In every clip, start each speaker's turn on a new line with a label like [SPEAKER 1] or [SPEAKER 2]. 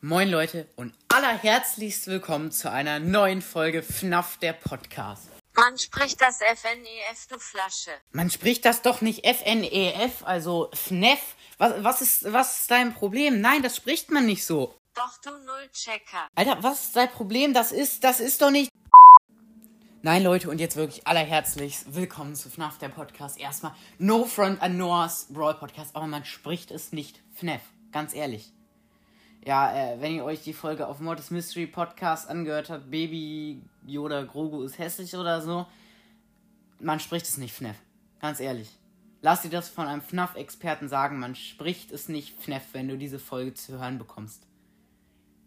[SPEAKER 1] Moin Leute und allerherzlichst willkommen zu einer neuen Folge FNAF der Podcast.
[SPEAKER 2] Man spricht das FNEF, du Flasche.
[SPEAKER 1] Man spricht das doch nicht FNEF, also FNEF. Was, was, ist, was ist dein Problem? Nein, das spricht man nicht so.
[SPEAKER 2] Doch du Nullchecker.
[SPEAKER 1] Alter, was ist dein Problem? Das ist, das ist doch nicht. Nein, Leute, und jetzt wirklich allerherzlichst willkommen zu FNAF der Podcast. Erstmal No Front an Noahs Brawl Podcast, aber man spricht es nicht FNAF, ganz ehrlich. Ja, äh, wenn ihr euch die Folge auf Mortis Mystery Podcast angehört habt, Baby Yoda Grogu ist hässlich oder so, man spricht es nicht FNAF. Ganz ehrlich. Lass dir das von einem FNAF-Experten sagen, man spricht es nicht FNAF, wenn du diese Folge zu hören bekommst.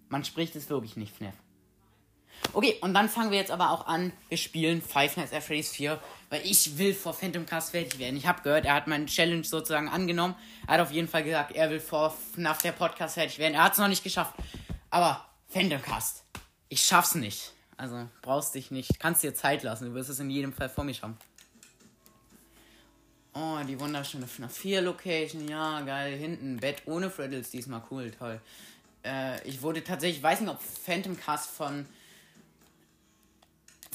[SPEAKER 1] Man spricht es wirklich nicht FNAF. Okay, und dann fangen wir jetzt aber auch an. Wir spielen Five Nights at Freddy's 4, weil ich will vor Phantom Cast fertig werden. Ich habe gehört, er hat meine Challenge sozusagen angenommen. Er hat auf jeden Fall gesagt, er will vor FNAF der Podcast fertig werden. Er hat es noch nicht geschafft. Aber Phantom Cast, ich schaff's nicht. Also brauchst dich nicht. Kannst dir Zeit lassen. Du wirst es in jedem Fall vor mir schaffen. Oh, die wunderschöne FNAF 4 Location. Ja, geil. Hinten Bett ohne Freddles. Diesmal cool, toll. Äh, ich wurde tatsächlich, ich weiß nicht, ob Phantom Cast von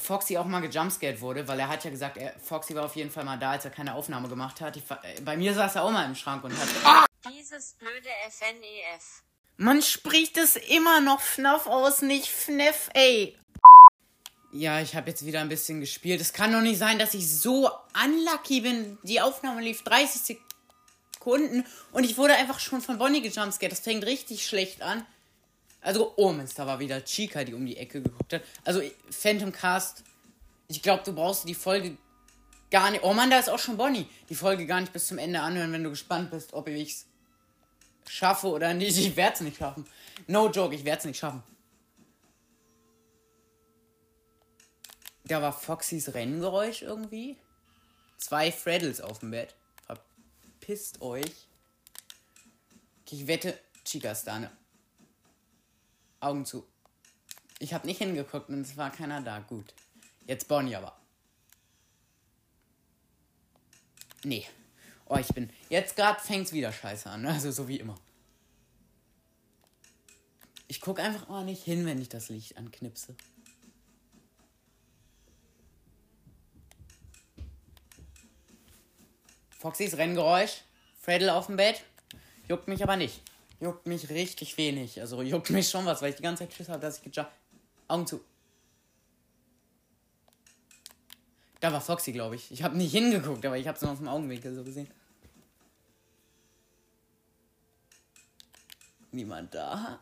[SPEAKER 1] Foxy auch mal gejumpscared wurde, weil er hat ja gesagt, er, Foxy war auf jeden Fall mal da, als er keine Aufnahme gemacht hat. Ich, äh, bei mir saß er auch mal im Schrank und hat. Ah!
[SPEAKER 2] Dieses blöde FNEF.
[SPEAKER 1] Man spricht es immer noch FNAF aus, nicht FNEF, ey. Ja, ich habe jetzt wieder ein bisschen gespielt. Es kann doch nicht sein, dass ich so unlucky bin. Die Aufnahme lief 30 Sekunden und ich wurde einfach schon von Bonnie gejumpscared. Das fängt richtig schlecht an. Also, oh Mist, da war wieder Chica, die um die Ecke geguckt hat. Also, Phantom Cast, ich glaube, du brauchst die Folge gar nicht. Oh Mann, da ist auch schon Bonnie. Die Folge gar nicht bis zum Ende anhören, wenn du gespannt bist, ob ich es schaffe oder nicht. Ich werde es nicht schaffen. No joke, ich werde es nicht schaffen. Da war Foxys Renngeräusch irgendwie. Zwei Freddles auf dem Bett. Verpisst euch. Ich wette, Chica ist da, ne? Augen zu. Ich habe nicht hingeguckt und es war keiner da. Gut. Jetzt Bonnie aber. Nee. Oh, ich bin. Jetzt gerade fängt's wieder scheiße an. Also so wie immer. Ich guck einfach mal nicht hin, wenn ich das Licht anknipse. Foxys Renngeräusch. Freddle auf dem Bett. Juckt mich aber nicht. Juckt mich richtig wenig. Also juckt mich schon was, weil ich die ganze Zeit Schiss habe, dass ich gejumpt. Augen zu. Da war Foxy, glaube ich. Ich habe nicht hingeguckt, aber ich habe es nur aus dem Augenwinkel so gesehen. Niemand da.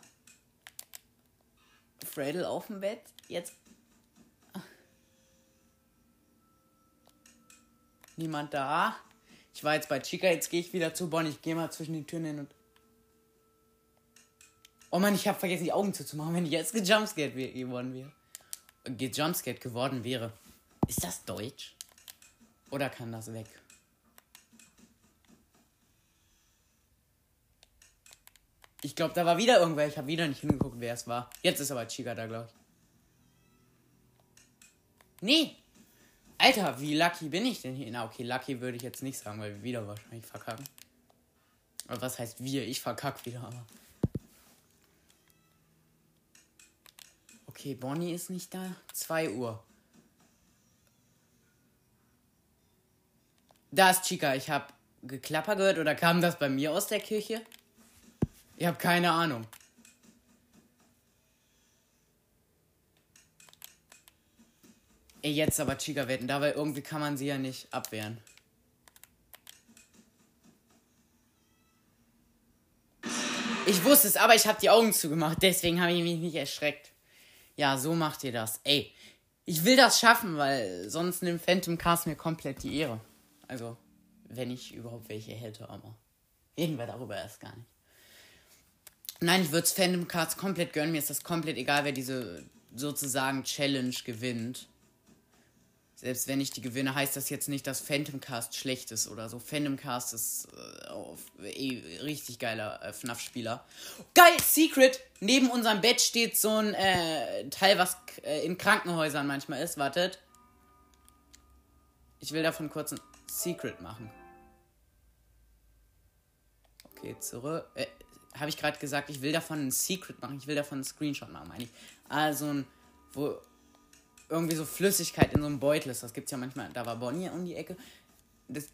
[SPEAKER 1] Fredel auf dem Bett. Jetzt. Niemand da. Ich war jetzt bei Chica, jetzt gehe ich wieder zu Bonnie. Ich gehe mal zwischen die Türen hin und. Oh Mann, ich habe vergessen, die Augen zuzumachen, wenn ich jetzt gejumpscared geworden wäre. Gejumpscared geworden wäre. Ist das Deutsch? Oder kann das weg? Ich glaube, da war wieder irgendwer. Ich habe wieder nicht hingeguckt, wer es war. Jetzt ist aber Chica da, glaube ich. Nee. Alter, wie lucky bin ich denn hier? Na, okay, lucky würde ich jetzt nicht sagen, weil wir wieder wahrscheinlich verkacken. Aber was heißt wir? Ich verkack wieder, aber. Okay, Bonnie ist nicht da. 2 Uhr. Da ist Chica. Ich habe Geklapper gehört oder kam das bei mir aus der Kirche? Ich habe keine Ahnung. Ey, jetzt aber Chica wetten, da weil irgendwie kann man sie ja nicht abwehren. Ich wusste es, aber ich habe die Augen zugemacht, deswegen habe ich mich nicht erschreckt. Ja, so macht ihr das. Ey, ich will das schaffen, weil sonst nimmt Phantom Cast mir komplett die Ehre. Also, wenn ich überhaupt welche hätte, aber reden wir darüber erst gar nicht. Nein, ich würde es Phantom Cards komplett gönnen. Mir ist das komplett egal, wer diese sozusagen Challenge gewinnt. Selbst wenn ich die gewinne, heißt das jetzt nicht, dass Phantom Cast schlecht ist oder so. Phantom Cast ist äh, eh, richtig geiler äh, FNAF-Spieler. Geil, Secret! Neben unserem Bett steht so ein äh, Teil, was äh, in Krankenhäusern manchmal ist. Wartet. Ich will davon kurz ein Secret machen. Okay, zurück. Äh, habe ich gerade gesagt, ich will davon ein Secret machen, ich will davon einen Screenshot machen, meine ich. Also ein, wo irgendwie so Flüssigkeit in so einem Beutel ist. Das gibt's ja manchmal, da war Bonnie um die Ecke. Das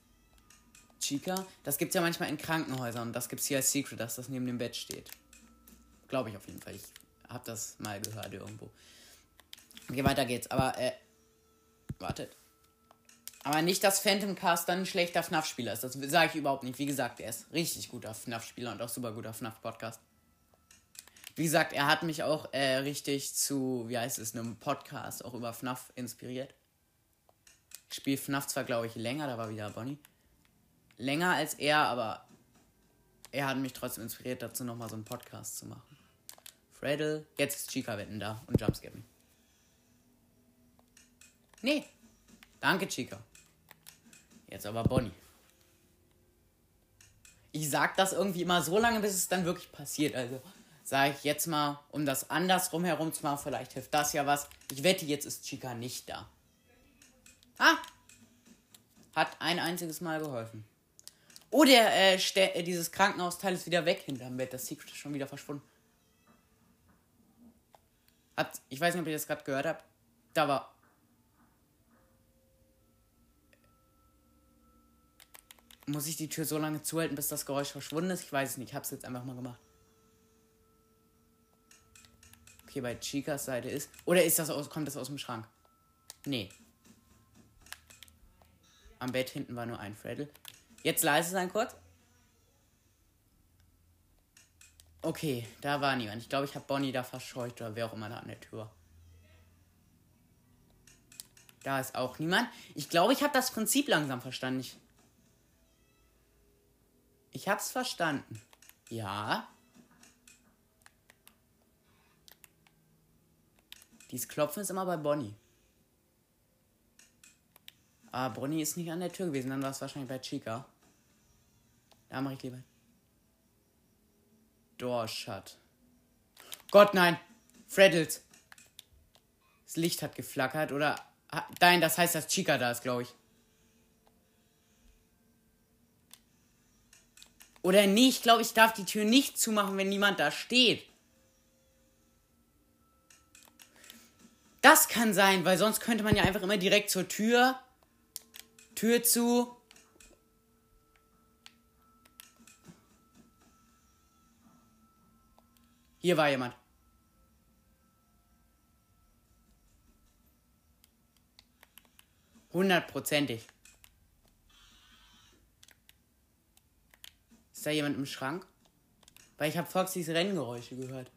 [SPEAKER 1] Chica, das gibt's ja manchmal in Krankenhäusern das gibt's hier als Secret, dass das neben dem Bett steht. Glaube ich auf jeden Fall. Ich habe das mal gehört irgendwo. Okay, weiter geht's. Aber, äh, wartet. Aber nicht, dass Phantom Cast dann ein schlechter FNAF-Spieler ist. Das sage ich überhaupt nicht. Wie gesagt, er ist richtig guter FNAF-Spieler und auch super guter FNAF-Podcast. Wie gesagt, er hat mich auch äh, richtig zu, wie heißt es, einem Podcast auch über FNAF inspiriert. Ich spiele FNAF zwar, glaube ich, länger, da war wieder Bonnie. Länger als er, aber er hat mich trotzdem inspiriert, dazu nochmal so einen Podcast zu machen. Freddle, jetzt ist Chica Wetten da und Jumpscare me. Nee. Danke, Chica. Jetzt aber Bonnie. Ich sag das irgendwie immer so lange, bis es dann wirklich passiert. Also sage ich jetzt mal, um das andersrum herum zu machen, vielleicht hilft das ja was. Ich wette, jetzt ist Chica nicht da. Ah! Hat ein einziges Mal geholfen. Oh, äh, äh, dieses Krankenhausteil ist wieder weg hinterm Bett. Das Secret ist schon wieder verschwunden. Hat, ich weiß nicht, ob ihr das gerade gehört habt. Da war Muss ich die Tür so lange zuhalten, bis das Geräusch verschwunden ist? Ich weiß es nicht. Ich habe es jetzt einfach mal gemacht. Okay, bei Chicas Seite ist. Oder ist das aus, kommt das aus dem Schrank? Nee. Am Bett hinten war nur ein Freddle. Jetzt leise sein kurz. Okay, da war niemand. Ich glaube, ich habe Bonnie da verscheucht oder wer auch immer da an der Tür. Da ist auch niemand. Ich glaube, ich habe das Prinzip langsam verstanden. Ich ich hab's verstanden. Ja. Dies Klopfen ist immer bei Bonnie. Aber Bonnie ist nicht an der Tür gewesen, dann war es wahrscheinlich bei Chica. Da mache ich lieber. Door shut. Gott, nein! Freddles! Das Licht hat geflackert, oder. Nein, das heißt, dass Chica da ist, glaube ich. Oder nee, ich glaube, ich darf die Tür nicht zumachen, wenn niemand da steht. Das kann sein, weil sonst könnte man ja einfach immer direkt zur Tür. Tür zu. Hier war jemand. Hundertprozentig. Ist da jemand im Schrank? Weil ich habe Foxys Renngeräusche gehört.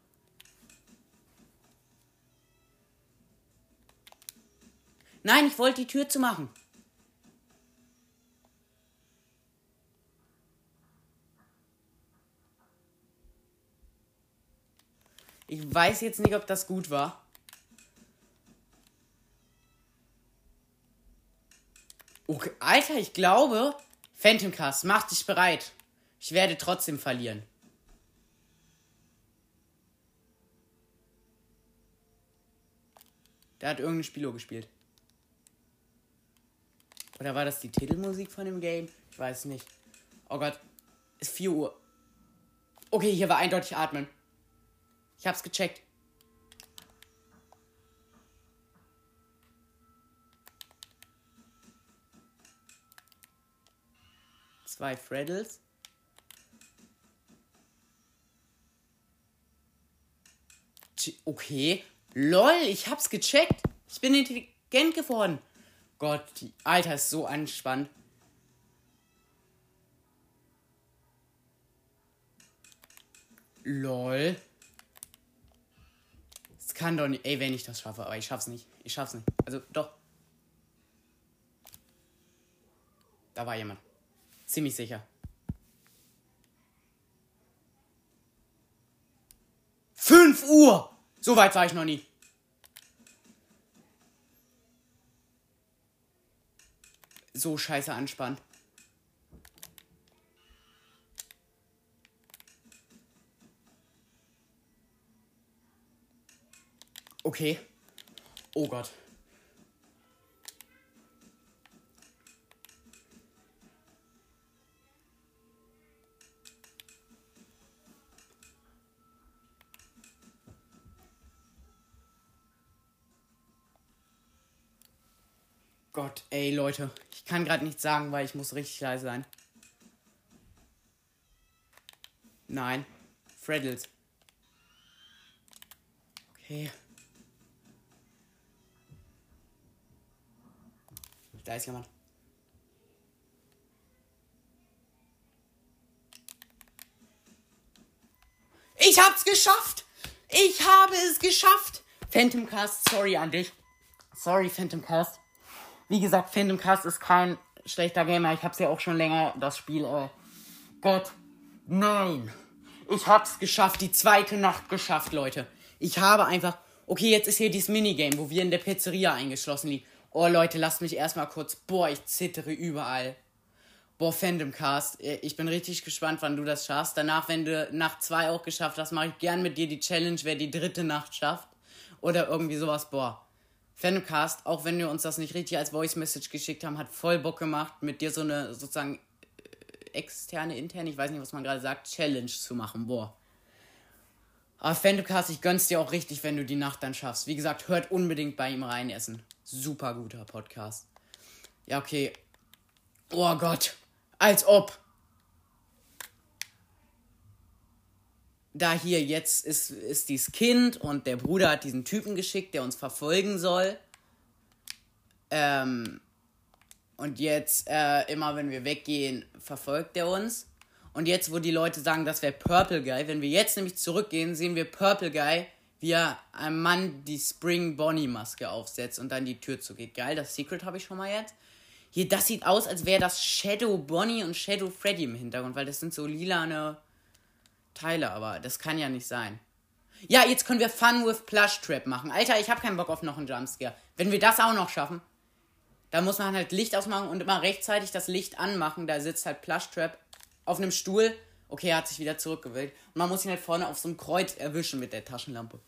[SPEAKER 1] Nein, ich wollte die Tür zu machen. Ich weiß jetzt nicht, ob das gut war. Okay, Alter, ich glaube, Phantom Cast, mach dich bereit. Ich werde trotzdem verlieren. Da hat irgendein Spieler gespielt. Oder war das die Titelmusik von dem Game? Ich weiß nicht. Oh Gott. Ist 4 Uhr. Okay, hier war eindeutig atmen. Ich hab's gecheckt. Zwei Freddles. Okay. LOL, ich hab's gecheckt. Ich bin intelligent geworden. Gott, die Alter ist so anspannt. LOL. Es kann doch nicht. Ey, wenn ich das schaffe, aber ich schaff's nicht. Ich schaff's nicht. Also, doch. Da war jemand. Ziemlich sicher. 5 Uhr! So weit war ich noch nie. So scheiße anspannt. Okay. Oh Gott. Gott, ey Leute, ich kann gerade nichts sagen, weil ich muss richtig leise sein. Nein, Freddles. Okay. Da ist jemand. Ich hab's geschafft! Ich habe es geschafft! Phantom Cast, sorry an dich. Sorry, Phantom Cast. Wie gesagt, Phantom Cast ist kein schlechter Gamer. Ich hab's ja auch schon länger, das Spiel. Äh, Gott, nein. Ich hab's geschafft, die zweite Nacht geschafft, Leute. Ich habe einfach. Okay, jetzt ist hier dieses Minigame, wo wir in der Pizzeria eingeschlossen liegen. Oh, Leute, lasst mich erstmal kurz. Boah, ich zittere überall. Boah, Fandom Cast. Ich bin richtig gespannt, wann du das schaffst. Danach, wenn du Nacht 2 auch geschafft hast, mache ich gern mit dir die Challenge, wer die dritte Nacht schafft. Oder irgendwie sowas. Boah. Fandom Cast, auch wenn wir uns das nicht richtig als Voice Message geschickt haben, hat voll Bock gemacht, mit dir so eine sozusagen äh, externe, interne, ich weiß nicht, was man gerade sagt, Challenge zu machen. Boah. Aber Phantomcast, ich gönn's dir auch richtig, wenn du die Nacht dann schaffst. Wie gesagt, hört unbedingt bei ihm rein essen. Super guter Podcast. Ja, okay. Oh Gott. Als ob. Da hier jetzt ist, ist dieses Kind und der Bruder hat diesen Typen geschickt, der uns verfolgen soll. Ähm, und jetzt, äh, immer wenn wir weggehen, verfolgt er uns. Und jetzt, wo die Leute sagen, das wäre Purple Guy, wenn wir jetzt nämlich zurückgehen, sehen wir Purple Guy, wie er einem Mann die Spring Bonnie Maske aufsetzt und dann die Tür zugeht. Geil, das Secret habe ich schon mal jetzt. Hier, das sieht aus, als wäre das Shadow Bonnie und Shadow Freddy im Hintergrund, weil das sind so lilane Teile, aber das kann ja nicht sein. Ja, jetzt können wir Fun with Plush Trap machen. Alter, ich habe keinen Bock auf noch einen Jumpscare. Wenn wir das auch noch schaffen, dann muss man halt Licht ausmachen und immer rechtzeitig das Licht anmachen. Da sitzt halt Plush Trap auf einem Stuhl. Okay, er hat sich wieder zurückgewählt. Und man muss ihn halt vorne auf so einem Kreuz erwischen mit der Taschenlampe.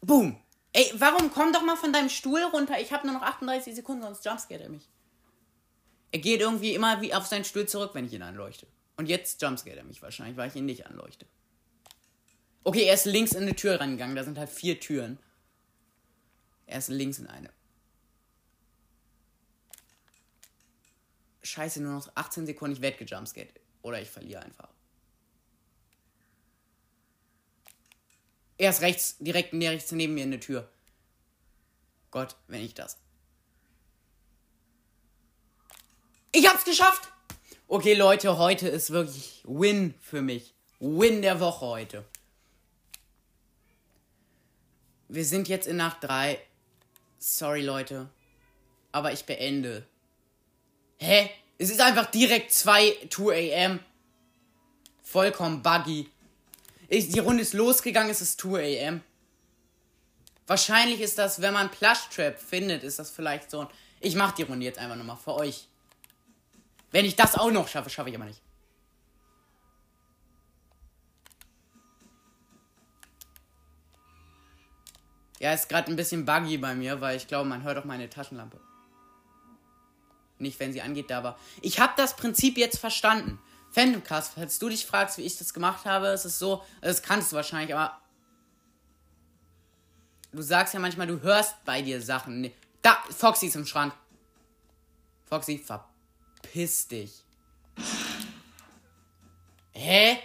[SPEAKER 1] Boom. Ey, warum komm doch mal von deinem Stuhl runter? Ich habe nur noch 38 Sekunden, sonst jumpscared er mich. Er geht irgendwie immer wie auf seinen Stuhl zurück, wenn ich ihn anleuchte. Und jetzt jumpscared er mich wahrscheinlich, weil ich ihn nicht anleuchte. Okay, er ist links in eine Tür reingegangen. Da sind halt vier Türen. Er ist links in eine. Scheiße, nur noch 18 Sekunden, ich werde gejumpscared. Oder ich verliere einfach. Er ist rechts, direkt rechts neben mir in der Tür. Gott, wenn ich das. Ich hab's geschafft! Okay, Leute, heute ist wirklich Win für mich. Win der Woche heute. Wir sind jetzt in Nacht 3. Sorry, Leute. Aber ich beende Hä? Es ist einfach direkt 2, 2 am. Vollkommen buggy. Ich, die Runde ist losgegangen, es ist 2 am. Wahrscheinlich ist das, wenn man Plush Trap findet, ist das vielleicht so. Ich mach die Runde jetzt einfach nochmal für euch. Wenn ich das auch noch schaffe, schaffe ich aber nicht. Ja, ist gerade ein bisschen buggy bei mir, weil ich glaube, man hört auch meine Taschenlampe. Nicht, wenn sie angeht, war. Ich habe das Prinzip jetzt verstanden. Fandomcast, falls du dich fragst, wie ich das gemacht habe, ist es so, das kannst du wahrscheinlich, aber du sagst ja manchmal, du hörst bei dir Sachen. Da, Foxy ist im Schrank. Foxy, verpiss dich. Hä?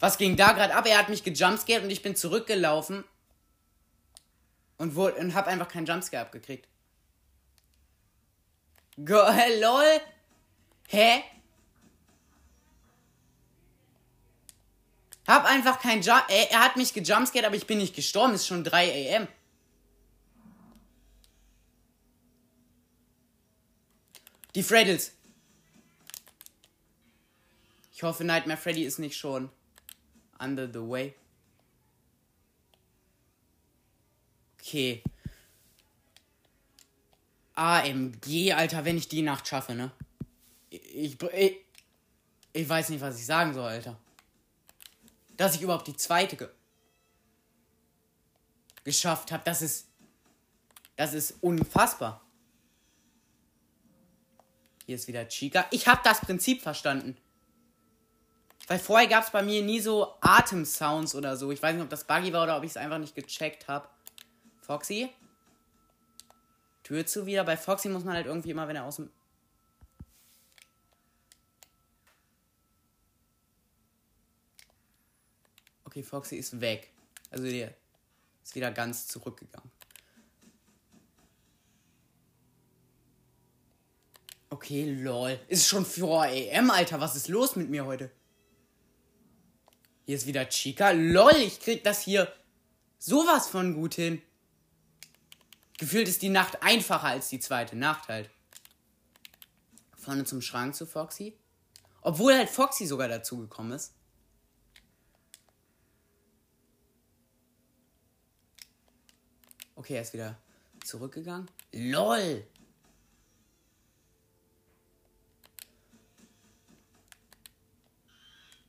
[SPEAKER 1] Was ging da gerade ab? Er hat mich gejumpscared und ich bin zurückgelaufen und, wurde, und hab einfach keinen Jumpscare abgekriegt. Go, lol. Hä? Hab einfach kein Jump. Er, er hat mich gejumpscared, aber ich bin nicht gestorben. Ist schon 3 am. Die Freddles. Ich hoffe, Nightmare Freddy ist nicht schon under the way. Okay. AMG, Alter, wenn ich die Nacht schaffe, ne? Ich, ich, ich weiß nicht, was ich sagen soll, Alter. Dass ich überhaupt die zweite ge geschafft habe, das ist. Das ist unfassbar. Hier ist wieder Chica. Ich habe das Prinzip verstanden. Weil vorher gab es bei mir nie so Atemsounds oder so. Ich weiß nicht, ob das buggy war oder ob ich es einfach nicht gecheckt habe. Foxy. Tür zu wieder. Bei Foxy muss man halt irgendwie immer, wenn er aus dem. Okay, Foxy ist weg. Also der ist wieder ganz zurückgegangen. Okay, lol. Ist schon 4 am, Alter. Was ist los mit mir heute? Hier ist wieder Chica. Lol, ich krieg das hier sowas von gut hin. Gefühlt ist die Nacht einfacher als die zweite Nacht halt. Vorne zum Schrank zu Foxy. Obwohl halt Foxy sogar dazugekommen ist. Okay, er ist wieder zurückgegangen. LOL!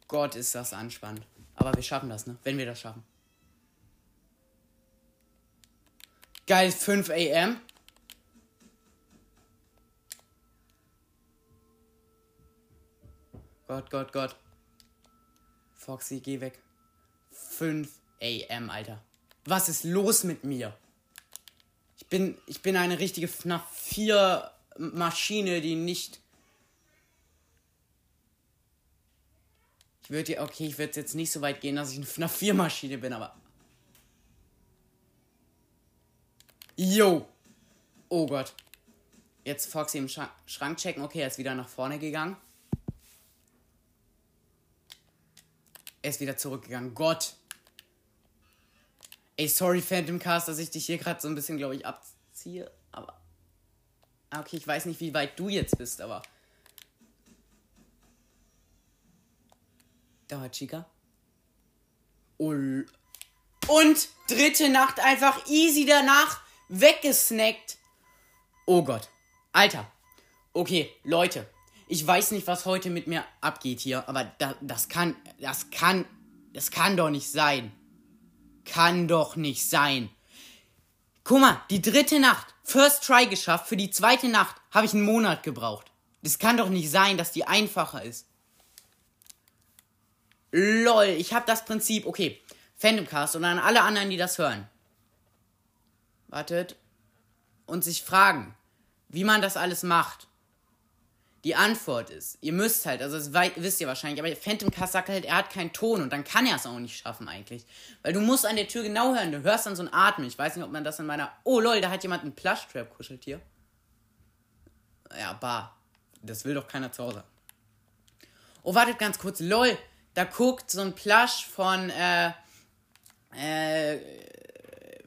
[SPEAKER 1] Gott, ist das anspannend. Aber wir schaffen das, ne? Wenn wir das schaffen. Geil, 5 am. Gott, Gott, Gott. Foxy, geh weg. 5 am, Alter. Was ist los mit mir? Ich bin, ich bin eine richtige FNAF 4 Maschine, die nicht Würde okay, ich würde jetzt nicht so weit gehen, dass ich eine FNAF 4 Maschine bin, aber. Yo! Oh Gott. Jetzt Foxy im Schrank, Schrank checken. Okay, er ist wieder nach vorne gegangen. Er ist wieder zurückgegangen. Gott! Ey, sorry, Phantom Cast, dass ich dich hier gerade so ein bisschen, glaube ich, abziehe. Aber. Ah, okay, ich weiß nicht, wie weit du jetzt bist, aber. Da war Chica. Und dritte Nacht einfach easy danach weggesnackt. Oh Gott. Alter. Okay, Leute. Ich weiß nicht, was heute mit mir abgeht hier, aber da, das kann, das kann, das kann doch nicht sein. Kann doch nicht sein. Guck mal, die dritte Nacht, First Try geschafft, für die zweite Nacht habe ich einen Monat gebraucht. Das kann doch nicht sein, dass die einfacher ist. LOL, ich habe das Prinzip, okay, Phantomcast und an alle anderen, die das hören. Wartet. Und sich fragen, wie man das alles macht. Die Antwort ist, ihr müsst halt, also das wisst ihr wahrscheinlich, aber Phantomcast sagt halt, er hat keinen Ton und dann kann er es auch nicht schaffen eigentlich. Weil du musst an der Tür genau hören, du hörst dann so ein Atmen. Ich weiß nicht, ob man das in meiner... Oh lol, da hat jemand einen Plushtrap kuschelt hier. Ja, bar. Das will doch keiner zu Hause. Oh, wartet ganz kurz. Lol, da guckt so ein Plush von äh, äh,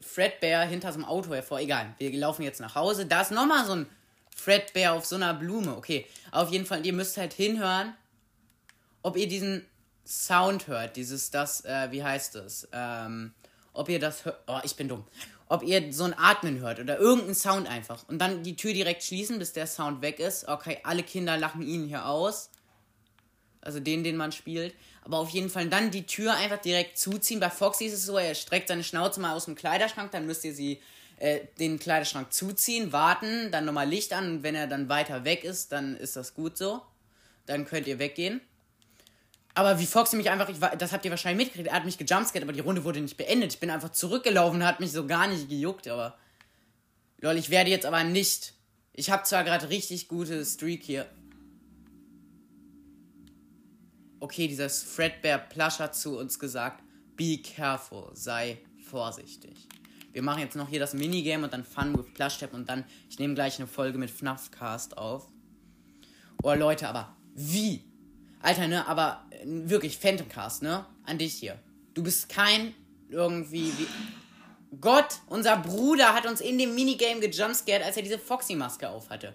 [SPEAKER 1] Fredbear hinter so einem Auto hervor. Egal, wir laufen jetzt nach Hause. Da ist nochmal so ein Fredbear auf so einer Blume. Okay, auf jeden Fall, ihr müsst halt hinhören, ob ihr diesen Sound hört. Dieses, das, äh, wie heißt das? Ähm, ob ihr das hört. Oh, ich bin dumm. Ob ihr so ein Atmen hört oder irgendeinen Sound einfach. Und dann die Tür direkt schließen, bis der Sound weg ist. Okay, alle Kinder lachen ihn hier aus. Also den, den man spielt. Aber auf jeden Fall dann die Tür einfach direkt zuziehen. Bei Foxy ist es so, er streckt seine Schnauze mal aus dem Kleiderschrank, dann müsst ihr sie äh, den Kleiderschrank zuziehen, warten, dann nochmal Licht an und wenn er dann weiter weg ist, dann ist das gut so. Dann könnt ihr weggehen. Aber wie Foxy mich einfach, ich, das habt ihr wahrscheinlich mitgekriegt, er hat mich gejumpscared, aber die Runde wurde nicht beendet. Ich bin einfach zurückgelaufen, hat mich so gar nicht gejuckt, aber. Lol, ich werde jetzt aber nicht. Ich habe zwar gerade richtig gute Streak hier, okay, dieses Fredbear Plush hat zu uns gesagt, be careful, sei vorsichtig. Wir machen jetzt noch hier das Minigame und dann Fun with Plush Tap und dann, ich nehme gleich eine Folge mit FNAF Cast auf. Oh Leute, aber wie? Alter, ne, aber äh, wirklich Phantom Cast, ne? An dich hier. Du bist kein irgendwie wie Gott, unser Bruder hat uns in dem Minigame gejumpscared, als er diese Foxy-Maske aufhatte.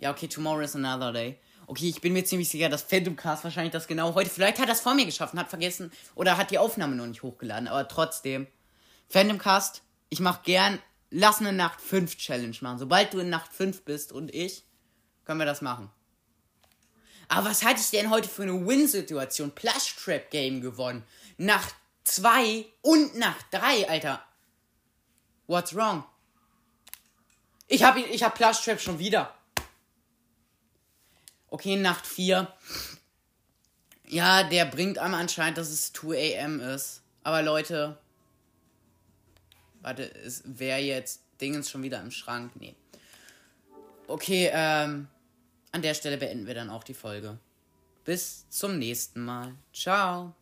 [SPEAKER 1] Ja, okay, tomorrow is another day. Okay, ich bin mir ziemlich sicher, dass Phantom Cast wahrscheinlich das genau heute. Vielleicht hat es vor mir geschafft und hat vergessen oder hat die Aufnahme noch nicht hochgeladen. Aber trotzdem, Phantom Cast, ich mach gern, lass eine Nacht 5 Challenge machen. Sobald du in Nacht 5 bist und ich, können wir das machen. Aber was hatte ich denn heute für eine Win-Situation? Plush Trap Game gewonnen. Nacht 2 und Nacht 3, Alter. What's wrong? Ich hab, ich hab Plush Trap schon wieder. Okay, Nacht 4. Ja, der bringt einem anscheinend, dass es 2 am ist. Aber Leute. Warte, es wäre jetzt Dingens schon wieder im Schrank. Nee. Okay, ähm, an der Stelle beenden wir dann auch die Folge. Bis zum nächsten Mal. Ciao.